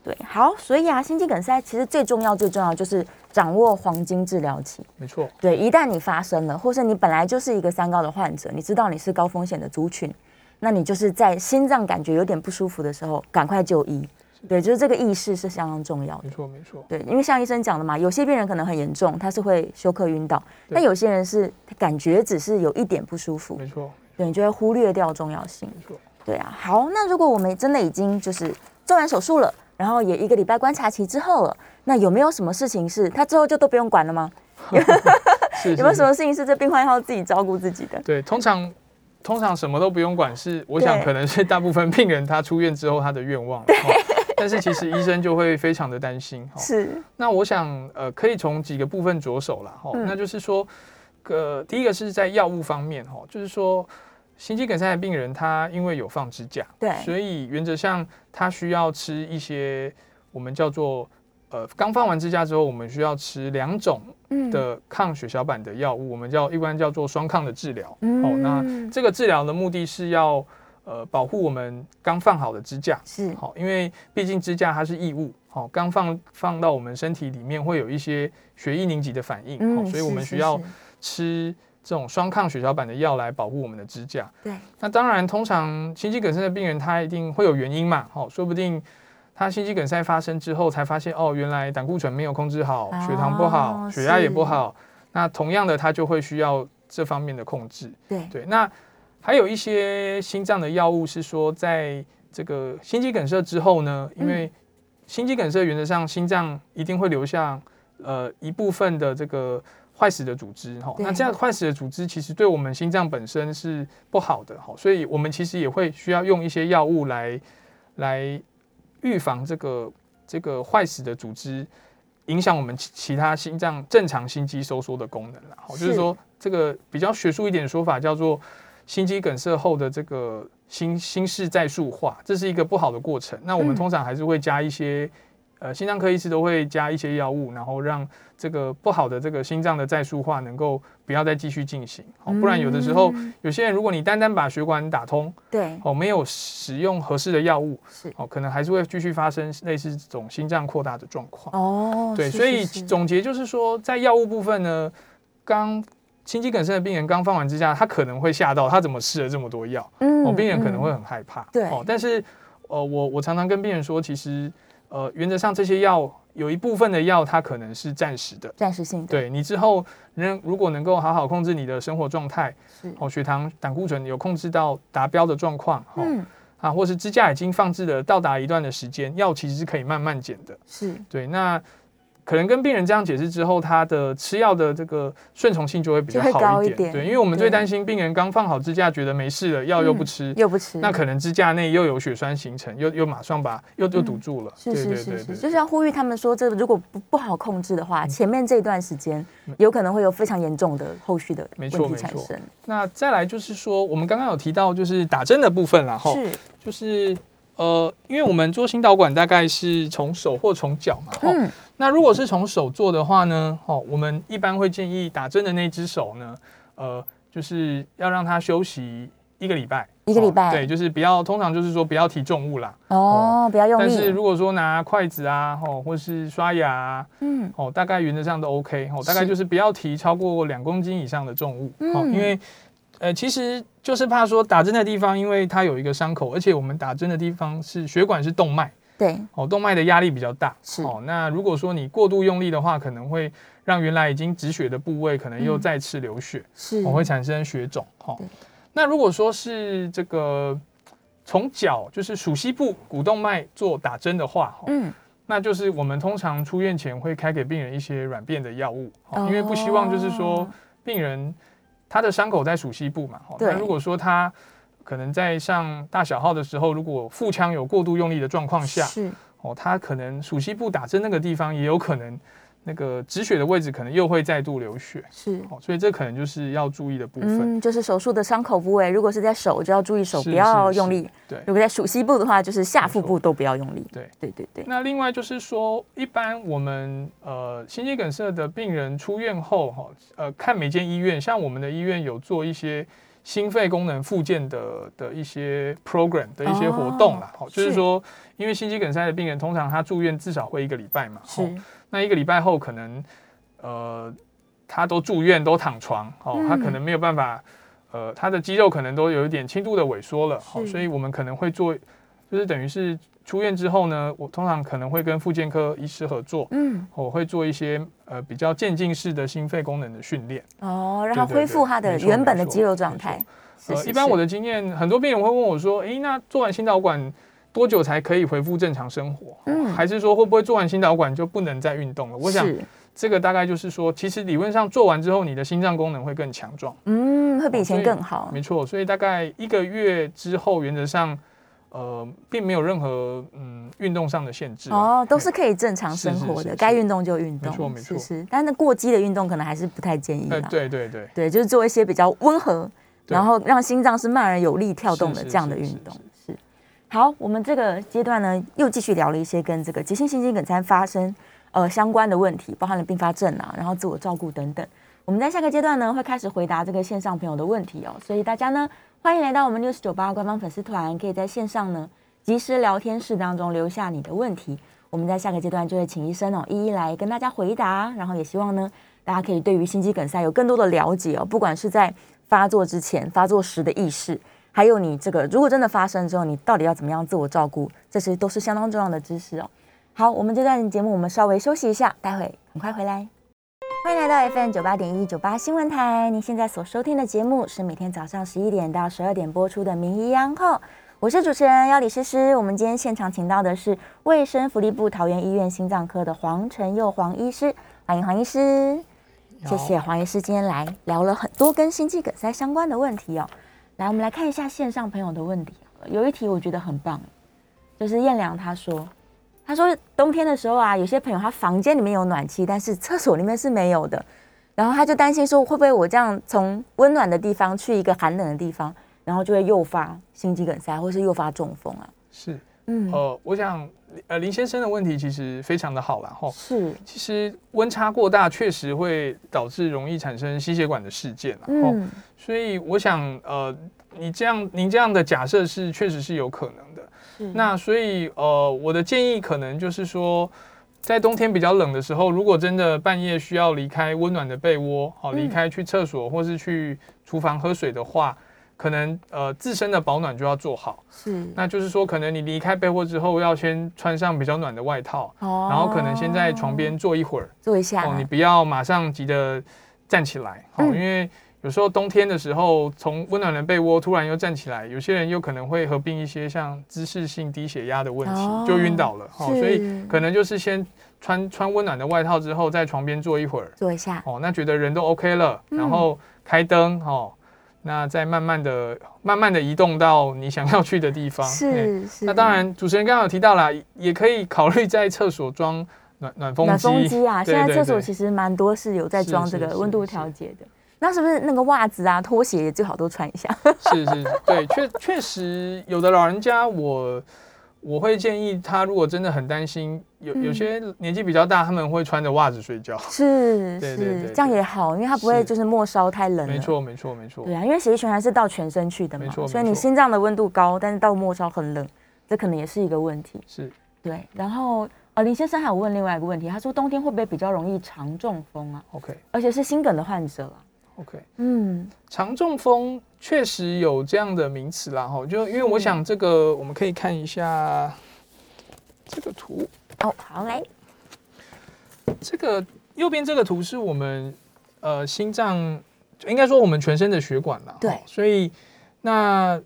[SPEAKER 2] 对，好，所以啊，心肌梗塞其实最重要、最重要就是掌握黄金治疗期。
[SPEAKER 3] 没错，
[SPEAKER 2] 对，一旦你发生了，或是你本来就是一个三高的患者，你知道你是高风险的族群，那你就是在心脏感觉有点不舒服的时候，赶快就医。对，就是这个意识是相当重要的。
[SPEAKER 3] 没错，没错。
[SPEAKER 2] 对，因为像医生讲的嘛，有些病人可能很严重，他是会休克晕倒，但有些人是感觉只是有一点不舒服。
[SPEAKER 3] 没错，
[SPEAKER 2] 对，你就会忽略掉重要性。
[SPEAKER 3] 没错，
[SPEAKER 2] 对啊。好，那如果我们真的已经就是做完手术了。然后也一个礼拜观察期之后了，那有没有什么事情是他之后就都不用管了吗？有没有什么事情是这病患要自己照顾自己的？
[SPEAKER 3] 对，通常通常什么都不用管，是我想可能是大部分病人他出院之后他的愿望。但是其实医生就会非常的担心。
[SPEAKER 2] 是。
[SPEAKER 3] 那我想呃可以从几个部分着手了哈，那就是说，呃第一个是在药物方面哈，就是说。心肌梗塞的病人，他因为有放支架，
[SPEAKER 2] 对，
[SPEAKER 3] 所以原则上他需要吃一些我们叫做呃，刚放完支架之后，我们需要吃两种的抗血小板的药物，我们叫一般叫做双抗的治疗。哦，那这个治疗的目的是要呃保护我们刚放好的支架，
[SPEAKER 2] 是。
[SPEAKER 3] 好，因为毕竟支架它是异物，好，刚放放到我们身体里面会有一些血液凝集的反应，嗯，所以我们需要吃这种双抗血小板的药来保护我们的支架。
[SPEAKER 2] 对，
[SPEAKER 3] 那当然，通常心肌梗塞的病人他一定会有原因嘛，好，说不定他心肌梗塞发生之后才发现，哦，原来胆固醇没有控制好，血糖不好，血压也不好，那同样的他就会需要这方面的控制。
[SPEAKER 2] 对
[SPEAKER 3] 对，那。还有一些心脏的药物是说，在这个心肌梗塞之后呢，因为心肌梗塞原则上心脏一定会留下呃一部分的这个坏死的组织哈，那这样坏死的组织其实对我们心脏本身是不好的哈，所以我们其实也会需要用一些药物来来预防这个这个坏死的组织影响我们其其他心脏正常心肌收缩的功能了。好，就是说这个比较学术一点的说法叫做。心肌梗塞后的这个心心室再塑化，这是一个不好的过程。那我们通常还是会加一些，呃，心脏科医师都会加一些药物，然后让这个不好的这个心脏的再塑化能够不要再继续进行。哦，不然有的时候有些人，如果你单单把血管打通，
[SPEAKER 2] 对，
[SPEAKER 3] 哦，没有使用合适的药物，
[SPEAKER 2] 是，
[SPEAKER 3] 哦，可能还是会继续发生类似这种心脏扩大的状况。
[SPEAKER 2] 哦，
[SPEAKER 3] 对，所以总结就是说，在药物部分呢，刚。心肌梗塞的病人刚放完支架，他可能会吓到，他怎么吃了这么多药？嗯，哦，病人可能会很害怕。
[SPEAKER 2] 对，
[SPEAKER 3] 哦，但是，呃，我我常常跟病人说，其实，呃，原则上这些药有一部分的药，它可能是暂时的，
[SPEAKER 2] 暂时性的。
[SPEAKER 3] 对你之后，能如果能够好好控制你的生活状态，哦，血糖、胆固醇有控制到达标的状况，嗯，啊，或是支架已经放置了到达一段的时间，药其实是可以慢慢减的。
[SPEAKER 2] 是
[SPEAKER 3] 对，那。可能跟病人这样解释之后，他的吃药的这个顺从性就会比较好一点。对，因为我们最担心病人刚放好支架，觉得没事了，药又不吃，
[SPEAKER 2] 又不吃，
[SPEAKER 3] 那可能支架内又有血栓形成，又又马上把又又堵住了。
[SPEAKER 2] 是是是是，就是要呼吁他们说，这个如果不不好控制的话，前面这段时间有可能会有非常严重的后续的问题产生。
[SPEAKER 3] 那再来就是说，我们刚刚有提到就是打针的部分了哈，
[SPEAKER 2] 是
[SPEAKER 3] 就是呃，因为我们做心导管大概是从手或从脚嘛，嗯。那如果是从手做的话呢？哦，我们一般会建议打针的那只手呢，呃，就是要让它休息一个礼拜，
[SPEAKER 2] 一个礼拜，
[SPEAKER 3] 对，就是不要，通常就是说不要提重物啦。
[SPEAKER 2] 哦，不要用力。
[SPEAKER 3] 但是如果说拿筷子啊，哦，或是刷牙，嗯，哦，大概原则上都 OK，哦，大概就是不要提超过两公斤以上的重物，哦，因为，呃，其实就是怕说打针的地方，因为它有一个伤口，而且我们打针的地方是血管是动脉。
[SPEAKER 2] 对。
[SPEAKER 3] 哦，动脉的压力比较大，
[SPEAKER 2] 是。
[SPEAKER 3] 哦。那如果说你过度用力的话，可能会让原来已经止血的部位可能又再次流血，
[SPEAKER 2] 是，
[SPEAKER 3] 会产生血肿。哈，那如果说是这个从脚就是属膝部股动脉做打针的话，嗯，那就是我们通常出院前会开给病人一些软便的药物，因为不希望就是说病人他的伤口在属膝部嘛，那如果说他可能在上大小号的时候，如果腹腔有过度用力的状况下，
[SPEAKER 2] 是
[SPEAKER 3] 哦，他可能属膝部打针那个地方也有可能那个止血的位置可能又会再度流血，
[SPEAKER 2] 是
[SPEAKER 3] 哦，所以这可能就是要注意的部分。
[SPEAKER 2] 嗯，就是手术的伤口部位，如果是在手，就要注意手不要用力；
[SPEAKER 3] 对，
[SPEAKER 2] 如果在属膝部的话，就是下腹部都不要用力。
[SPEAKER 3] 对，
[SPEAKER 2] 对对对。
[SPEAKER 3] 那另外就是说，一般我们呃心肌梗塞的病人出院后，哈，呃，看每间医院，像我们的医院有做一些。心肺功能复健的的一些 program 的一些活动啦，好，就是。说，因为心肌梗塞的病人通常他住院至少会一个礼拜嘛，
[SPEAKER 2] 是，
[SPEAKER 3] 那一个礼拜后可能，呃，他都住院都躺床，哦，他可能没有办法，呃，他的肌肉可能都有一点轻度的萎缩了，好，所以我们可能会做，就是等于是。出院之后呢，我通常可能会跟复健科医师合作，嗯，我会做一些呃比较渐进式的心肺功能的训练，
[SPEAKER 2] 哦，让他恢复他的原本的肌肉状态。
[SPEAKER 3] 呃，一般我的经验，很多病人会问我说，哎，那做完心导管多久才可以恢复正常生活？嗯，还是说会不会做完心导管就不能再运动了？我想这个大概就是说，其实理论上做完之后，你的心脏功能会更强壮，
[SPEAKER 2] 嗯，会比以前更好。
[SPEAKER 3] 没错，所以大概一个月之后，原则上。呃，并没有任何嗯运动上的限制
[SPEAKER 2] 哦，都是可以正常生活的，该运动就运动，
[SPEAKER 3] 没错没错。是，
[SPEAKER 2] 但是过激的运动可能还是不太建议的。
[SPEAKER 3] 对对对
[SPEAKER 2] 对，就是做一些比较温和，然后让心脏是慢而有力跳动的这样的运动。是。好，我们这个阶段呢，又继续聊了一些跟这个急性心肌梗塞发生呃相关的问题，包含了并发症啊，然后自我照顾等等。我们在下个阶段呢，会开始回答这个线上朋友的问题哦，所以大家呢。欢迎来到我们 News 九八官方粉丝团，可以在线上呢即时聊天室当中留下你的问题，我们在下个阶段就会请医生哦一一来跟大家回答，然后也希望呢大家可以对于心肌梗塞有更多的了解哦，不管是在发作之前、发作时的意识。还有你这个，如果真的发生之后，你到底要怎么样自我照顾？这些都是相当重要的知识哦。好，我们这段节目我们稍微休息一下，待会很快回来。欢迎来到 FM 九八点一九八新闻台，您现在所收听的节目是每天早上十一点到十二点播出的《名医央后》，我是主持人要李诗诗。我们今天现场请到的是卫生福利部桃园医院心脏科的黄晨佑黄医师，欢迎黄医师。谢谢黄医师今天来聊了很多跟心肌梗塞相关的问题哦。来，我们来看一下线上朋友的问题。有一题我觉得很棒，就是燕良他说，他说冬天的时候啊，有些朋友他房间里面有暖气，但是厕所里面是没有的，然后他就担心说，会不会我这样从温暖的地方去一个寒冷的地方，然后就会诱发心肌梗塞，或是诱发中风啊？
[SPEAKER 3] 是，嗯，呃，我想。呃，林先生的问题其实非常的好了哈。
[SPEAKER 2] 是，
[SPEAKER 3] 其实温差过大确实会导致容易产生心血管的事件嗯，所以我想，呃，你这样您这样的假设是确实是有可能的。那所以，呃，我的建议可能就是说，在冬天比较冷的时候，如果真的半夜需要离开温暖的被窝，好，离开去厕所或是去厨房喝水的话。可能呃自身的保暖就要做好，
[SPEAKER 2] 是，
[SPEAKER 3] 那就是说可能你离开被窝之后要先穿上比较暖的外套，哦，然后可能先在床边坐一会儿，
[SPEAKER 2] 坐一下，哦，
[SPEAKER 3] 你不要马上急着站起来，哦，因为有时候冬天的时候从温暖的被窝突然又站起来，有些人又可能会合并一些像姿势性低血压的问题，就晕倒了，哦，所以可能就是先穿穿温暖的外套之后在床边坐一会儿，
[SPEAKER 2] 坐一下，
[SPEAKER 3] 哦，那觉得人都 OK 了，然后开灯，哦。那再慢慢的、慢慢的移动到你想要去的地方。
[SPEAKER 2] 是是。
[SPEAKER 3] 那当然，主持人刚刚有提到了，也可以考虑在厕所装暖暖风机。
[SPEAKER 2] 暖风机啊，现在厕所其实蛮多是有在装这个温度调节的。那是不是那个袜子啊、拖鞋也最好都穿一下？
[SPEAKER 3] 是是，对，确确实有的老人家我。我会建议他，如果真的很担心，有有些年纪比较大，他们会穿着袜子睡觉。
[SPEAKER 2] 是是，这样也好，因为他不会就是末梢太冷。
[SPEAKER 3] 没错没错没错。
[SPEAKER 2] 对啊，因为血液循环是到全身去的嘛，所以你心脏的温度高，但是到末梢很冷，这可能也是一个问题。
[SPEAKER 3] 是，
[SPEAKER 2] 对。然后呃，林先生还有问另外一个问题，他说冬天会不会比较容易肠中风啊
[SPEAKER 3] ？OK，
[SPEAKER 2] 而且是心梗的患者啊。
[SPEAKER 3] OK，嗯，肠中风确实有这样的名词啦，哈，就因为我想这个我们可以看一下这个图。
[SPEAKER 2] 哦，好嘞，
[SPEAKER 3] 这个右边这个图是我们呃心脏，应该说我们全身的血管了，
[SPEAKER 2] 对，
[SPEAKER 3] 所以那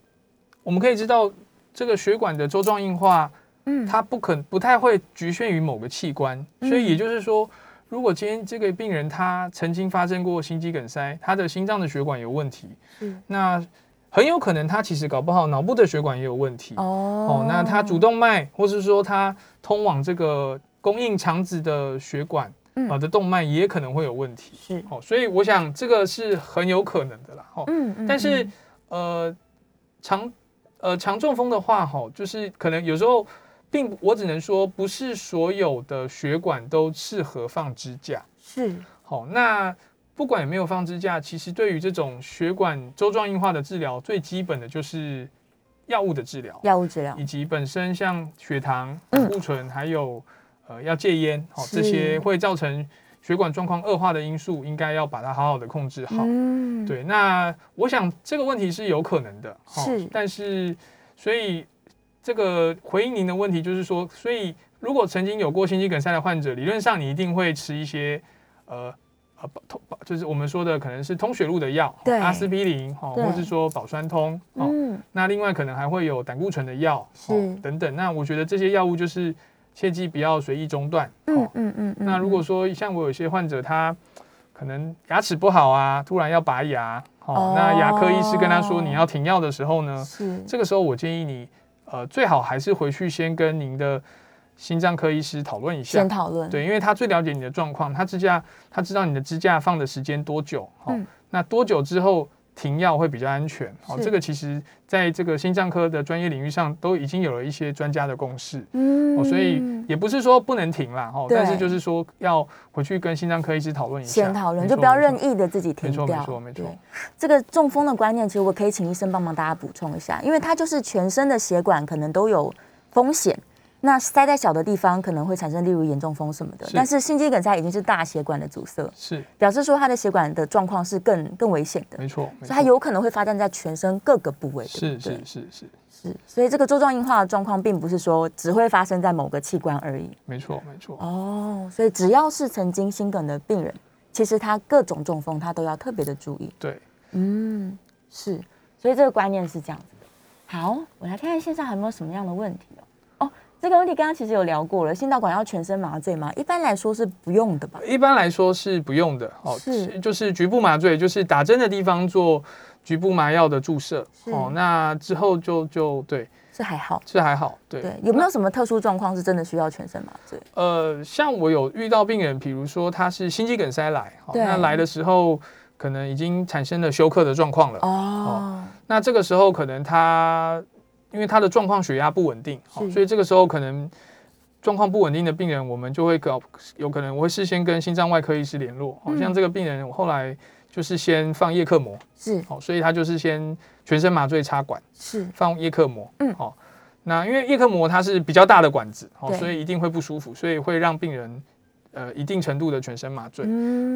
[SPEAKER 3] 我们可以知道这个血管的周状硬化，嗯，它不可不太会局限于某个器官，所以也就是说。如果今天这个病人他曾经发生过心肌梗塞，他的心脏的血管有问题，嗯，那很有可能他其实搞不好脑部的血管也有问题哦。哦，那他主动脉，或是说他通往这个供应肠子的血管，啊的动脉也可能会有问题，
[SPEAKER 2] 是哦。
[SPEAKER 3] 所以我想这个是很有可能的啦，哦，嗯嗯。但是呃，肠呃肠中风的话，哈，就是可能有时候。并我只能说，不是所有的血管都适合放支架。
[SPEAKER 2] 是，
[SPEAKER 3] 好，那不管有没有放支架，其实对于这种血管周状硬化的治疗，最基本的就是药物的治疗，
[SPEAKER 2] 药物治疗，
[SPEAKER 3] 以及本身像血糖、胆固醇，还有呃要戒烟，好，这些会造成血管状况恶化的因素，应该要把它好好的控制好。嗯，对，那我想这个问题是有可能的，
[SPEAKER 2] 是，
[SPEAKER 3] 但是所以。这个回应您的问题就是说，所以如果曾经有过心肌梗塞的患者，理论上你一定会吃一些呃呃通，就是我们说的可能是通血路的药，阿司匹林哈，或是说保酸通，嗯，那另外可能还会有胆固醇的药，是等等。那我觉得这些药物就是切记不要随意中断，嗯嗯嗯。那如果说像我有些患者，他可能牙齿不好啊，突然要拔牙，哦，那牙科医师跟他说你要停药的时候呢，是这个时候我建议你。呃，最好还是回去先跟您的心脏科医师讨论一下。
[SPEAKER 2] 先讨论，
[SPEAKER 3] 对，因为他最了解你的状况，他支架，他知道你的支架放的时间多久，哦，那多久之后停药会比较安全。哦，这个其实在这个心脏科的专业领域上都已经有了一些专家的共识。嗯，哦，所以也不是说不能停啦，哦，但是就是说要回去跟心脏科医师讨论一下，
[SPEAKER 2] 先讨论，就不要任意的自己停
[SPEAKER 3] 掉。没错，没错，没错。
[SPEAKER 2] 这个中风的观念，其实我可以请医生帮忙大家补充一下，因为它就是全身的血管可能都有风险。那塞在小的地方可能会产生，例如严重风什么的。但是心肌梗塞已经是大血管的阻塞，
[SPEAKER 3] 是
[SPEAKER 2] 表示说它的血管的状况是更更危险的。
[SPEAKER 3] 没错，
[SPEAKER 2] 所以它有可能会发展在全身各个部位。
[SPEAKER 3] 是是是是
[SPEAKER 2] 是，所以这个周状硬化的状况，并不是说只会发生在某个器官而已。
[SPEAKER 3] 没错没错。
[SPEAKER 2] 哦，所以只要是曾经心梗的病人，其实他各种中风他都要特别的注意。
[SPEAKER 3] 对，
[SPEAKER 2] 嗯，是，所以这个观念是这样子的。好，我来看看线上还有没有什么样的问题哦。这个问题刚刚其实有聊过了，心导管要全身麻醉吗？一般来说是不用的吧？
[SPEAKER 3] 一般来说是不用的哦，是就是局部麻醉，就是打针的地方做局部麻药的注射哦。那之后就就对，
[SPEAKER 2] 是还好，
[SPEAKER 3] 是还好，对
[SPEAKER 2] 对。有没有什么特殊状况是真的需要全身麻醉？
[SPEAKER 3] 呃，像我有遇到病人，比如说他是心肌梗塞来，那来的时候可能已经产生了休克的状况了哦。那这个时候可能他。因为他的状况血压不稳定，所以这个时候可能状况不稳定的病人，我们就会搞有可能我会事先跟心脏外科医师联络。好像这个病人我后来就是先放叶克膜，
[SPEAKER 2] 是
[SPEAKER 3] 好，所以他就是先全身麻醉插管，
[SPEAKER 2] 是
[SPEAKER 3] 放叶克膜，嗯，好。那因为叶克膜它是比较大的管子，好，所以一定会不舒服，所以会让病人呃一定程度的全身麻醉。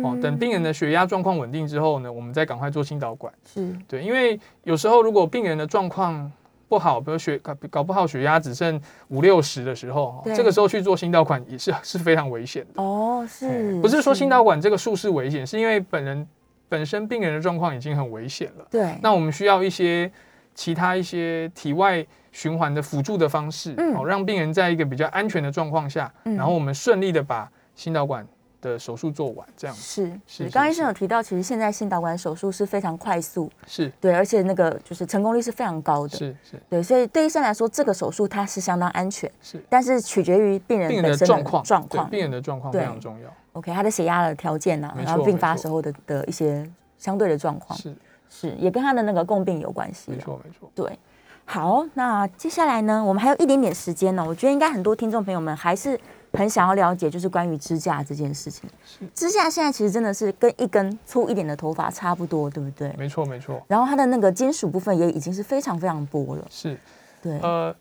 [SPEAKER 3] 哦，等病人的血压状况稳定之后呢，我们再赶快做心导管。
[SPEAKER 2] 是
[SPEAKER 3] 对，因为有时候如果病人的状况不好，比如血搞搞不好血压只剩五六十的时候，这个时候去做心导管也是 是非常危险的
[SPEAKER 2] 哦。是，
[SPEAKER 3] 不是说心导管这个术式危险，是因为本人本身病人的状况已经很危险了。
[SPEAKER 2] 对，
[SPEAKER 3] 那我们需要一些其他一些体外循环的辅助的方式，哦，让病人在一个比较安全的状况下，然后我们顺利的把心导管。的手术做完，这样
[SPEAKER 2] 是是。刚医生有提到，其实现在心导管手术是非常快速，
[SPEAKER 3] 是
[SPEAKER 2] 对，而且那个就是成功率是非常高的，
[SPEAKER 3] 是是。
[SPEAKER 2] 对，所以对医生来说，这个手术它是相当安全，
[SPEAKER 3] 是。
[SPEAKER 2] 但是取决于病人
[SPEAKER 3] 的状况，
[SPEAKER 2] 状况，
[SPEAKER 3] 病人的状况非常重要。
[SPEAKER 2] OK，他的血压的条件啊，然后并发时候的的一些相对的状况，
[SPEAKER 3] 是
[SPEAKER 2] 是，也跟他的那个共病有关系。
[SPEAKER 3] 没错没错。
[SPEAKER 2] 对，好，那接下来呢，我们还有一点点时间呢，我觉得应该很多听众朋友们还是。很想要了解，就是关于支架这件事情。支架现在其实真的是跟一根粗一点的头发差不多，对不对？
[SPEAKER 3] 没错，没错。
[SPEAKER 2] 然后它的那个金属部分也已经是非常非常薄了。
[SPEAKER 3] 是，
[SPEAKER 2] 对。
[SPEAKER 3] 呃，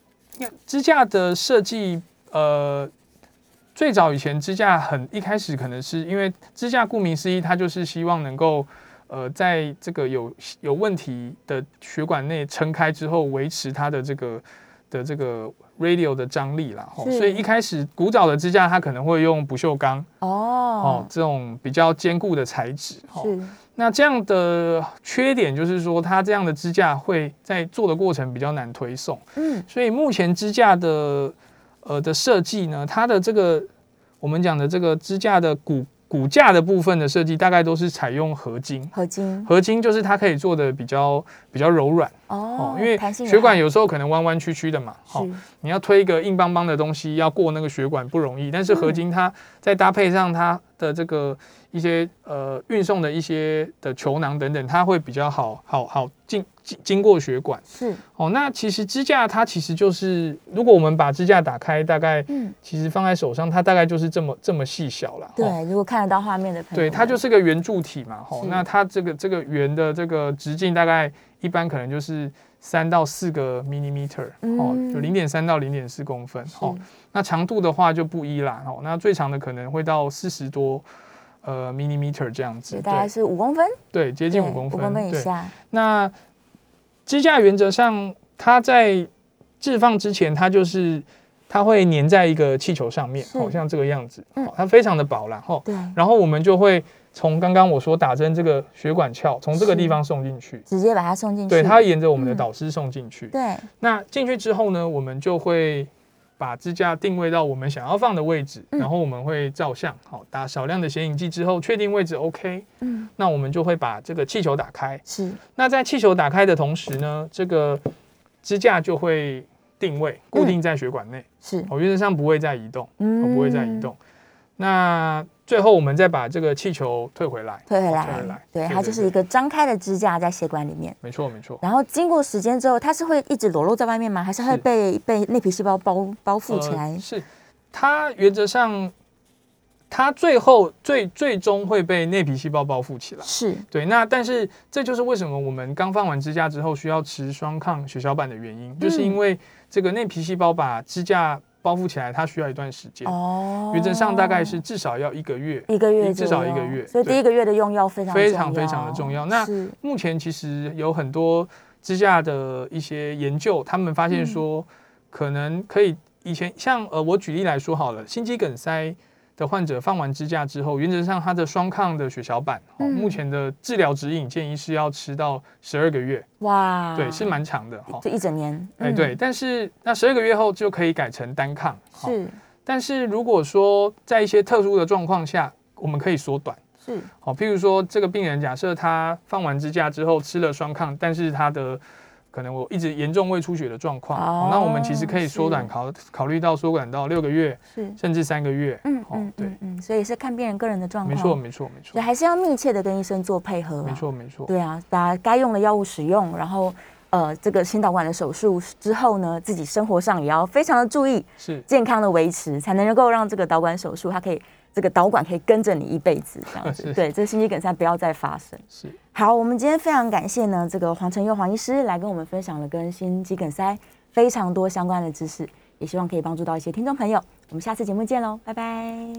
[SPEAKER 3] 支架的设计，呃，最早以前支架很一开始可能是因为支架顾名思义，它就是希望能够呃在这个有有问题的血管内撑开之后，维持它的这个的这个。Radio 的张力啦，所以一开始古早的支架它可能会用不锈钢哦，哦这种比较坚固的材质。
[SPEAKER 2] 是，
[SPEAKER 3] 那这样的缺点就是说，它这样的支架会在做的过程比较难推送。嗯，所以目前支架的呃的设计呢，它的这个我们讲的这个支架的骨。骨架的部分的设计大概都是采用合金，
[SPEAKER 2] 合金，
[SPEAKER 3] 合金就是它可以做的比较比较柔软。
[SPEAKER 2] 哦，
[SPEAKER 3] 因为血管有时候可能弯弯曲曲的嘛，好，你要推一个硬邦邦的东西要过那个血管不容易，但是合金它在搭配上它的这个。一些呃运送的一些的球囊等等，它会比较好好好经经经过血管
[SPEAKER 2] 是
[SPEAKER 3] 哦。那其实支架它其实就是，如果我们把支架打开，大概嗯，其实放在手上，它大概就是这么这么细小了。
[SPEAKER 2] 对，如果看得到画面的朋友，
[SPEAKER 3] 对，它就是个圆柱体嘛。哦，那它这个这个圆的这个直径大概一般可能就是三到四个 millimeter 哦，就零点三到零点四公分。哦，那长度的话就不一啦。哦，那最长的可能会到四十多。呃，millimeter 这样子，
[SPEAKER 2] 大概是五公分，
[SPEAKER 3] 对，接近五公分，
[SPEAKER 2] 五公分以下。
[SPEAKER 3] 那支架原则上，它在置放之前，它就是它会粘在一个气球上面，好像这个样子，嗯，它非常的薄，然后，
[SPEAKER 2] 对，
[SPEAKER 3] 然后我们就会从刚刚我说打针这个血管鞘，从这个地方送进去，
[SPEAKER 2] 直接把它送进去，
[SPEAKER 3] 对，它沿着我们的导师送进去，
[SPEAKER 2] 对。
[SPEAKER 3] 那进去之后呢，我们就会。把支架定位到我们想要放的位置，然后我们会照相，好打少量的显影剂之后，确定位置 OK，嗯，那我们就会把这个气球打开。
[SPEAKER 2] 是，
[SPEAKER 3] 那在气球打开的同时呢，这个支架就会定位固定在血管内，
[SPEAKER 2] 是，
[SPEAKER 3] 我，原则上不会再移动，嗯，不会再移动。那最后我们再把这个气球退回来，
[SPEAKER 2] 退回来，对，它就是一个张开的支架在血管里面，
[SPEAKER 3] 没错没错。
[SPEAKER 2] 然后经过时间之后，它是会一直裸露在外面吗？还是会被被内皮细胞包包覆起来？
[SPEAKER 3] 是，它原则上，它最后最最终会被内皮细胞包覆起来。
[SPEAKER 2] 是
[SPEAKER 3] 对，那但是这就是为什么我们刚放完支架之后需要持双抗血小板的原因，就是因为这个内皮细胞把支架。包覆起来，它需要一段时间哦。原则上大概是至少要一个月，
[SPEAKER 2] 一个月
[SPEAKER 3] 至少一个月。
[SPEAKER 2] 所以第一个月的用药非常
[SPEAKER 3] 非常非常的重要。那目前其实有很多支架的一些研究，他们发现说，可能可以以前像呃，我举例来说好了，心肌梗塞。的患者放完支架之后，原则上他的双抗的血小板，目前的治疗指引建议是要吃到十二个月。哇，对，是蛮长的
[SPEAKER 2] 哈，就一整年。
[SPEAKER 3] 哎，对，但是那十二个月后就可以改成单抗。
[SPEAKER 2] 是，
[SPEAKER 3] 但是如果说在一些特殊的状况下，我们可以缩短。
[SPEAKER 2] 是，
[SPEAKER 3] 好，譬如说这个病人假设他放完支架之后吃了双抗，但是他的可能我一直严重胃出血的状况，那我们其实可以缩短考考虑到缩短到六个月，是甚至三个月。嗯嗯，对，
[SPEAKER 2] 嗯，所以是看病人个人的状况。
[SPEAKER 3] 没错没错没错，
[SPEAKER 2] 对，还是要密切的跟医生做配合。
[SPEAKER 3] 没错没错，
[SPEAKER 2] 对啊，把该用的药物使用，然后呃，这个心导管的手术之后呢，自己生活上也要非常的注意，
[SPEAKER 3] 是
[SPEAKER 2] 健康的维持，才能够让这个导管手术它可以。这个导管可以跟着你一辈子，这样子，对，这心肌梗塞不要再发生。
[SPEAKER 3] 是，
[SPEAKER 2] 好，我们今天非常感谢呢，这个黄成佑黄医师来跟我们分享了跟心肌梗塞非常多相关的知识，也希望可以帮助到一些听众朋友。我们下次节目见喽，拜拜。